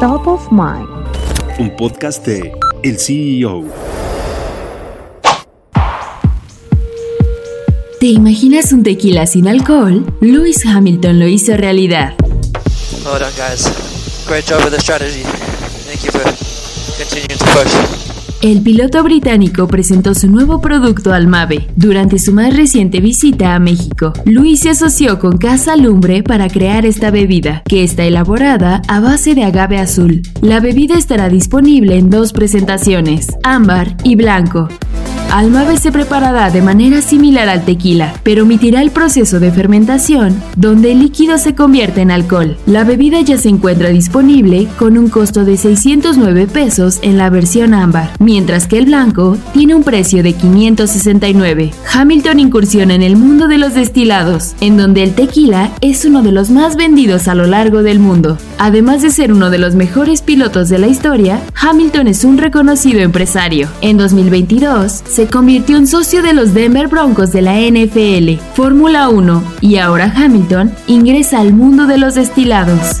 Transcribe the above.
Top of Mind. Un podcast de El CEO. ¿Te imaginas un tequila sin alcohol? Lewis Hamilton lo hizo realidad. Well done, guys. Great job with the strategy. Thank you for continuing to push. El piloto británico presentó su nuevo producto al MAVE durante su más reciente visita a México. Luis se asoció con Casa Lumbre para crear esta bebida, que está elaborada a base de agave azul. La bebida estará disponible en dos presentaciones, ámbar y blanco. Almave se preparará de manera similar al tequila, pero omitirá el proceso de fermentación, donde el líquido se convierte en alcohol. La bebida ya se encuentra disponible con un costo de 609 pesos en la versión ámbar, mientras que el blanco tiene un precio de 569. Hamilton incursiona en el mundo de los destilados, en donde el tequila es uno de los más vendidos a lo largo del mundo. Además de ser uno de los mejores pilotos de la historia, Hamilton es un reconocido empresario. En 2022, se convirtió en socio de los Denver Broncos de la NFL, Fórmula 1 y ahora Hamilton ingresa al mundo de los destilados.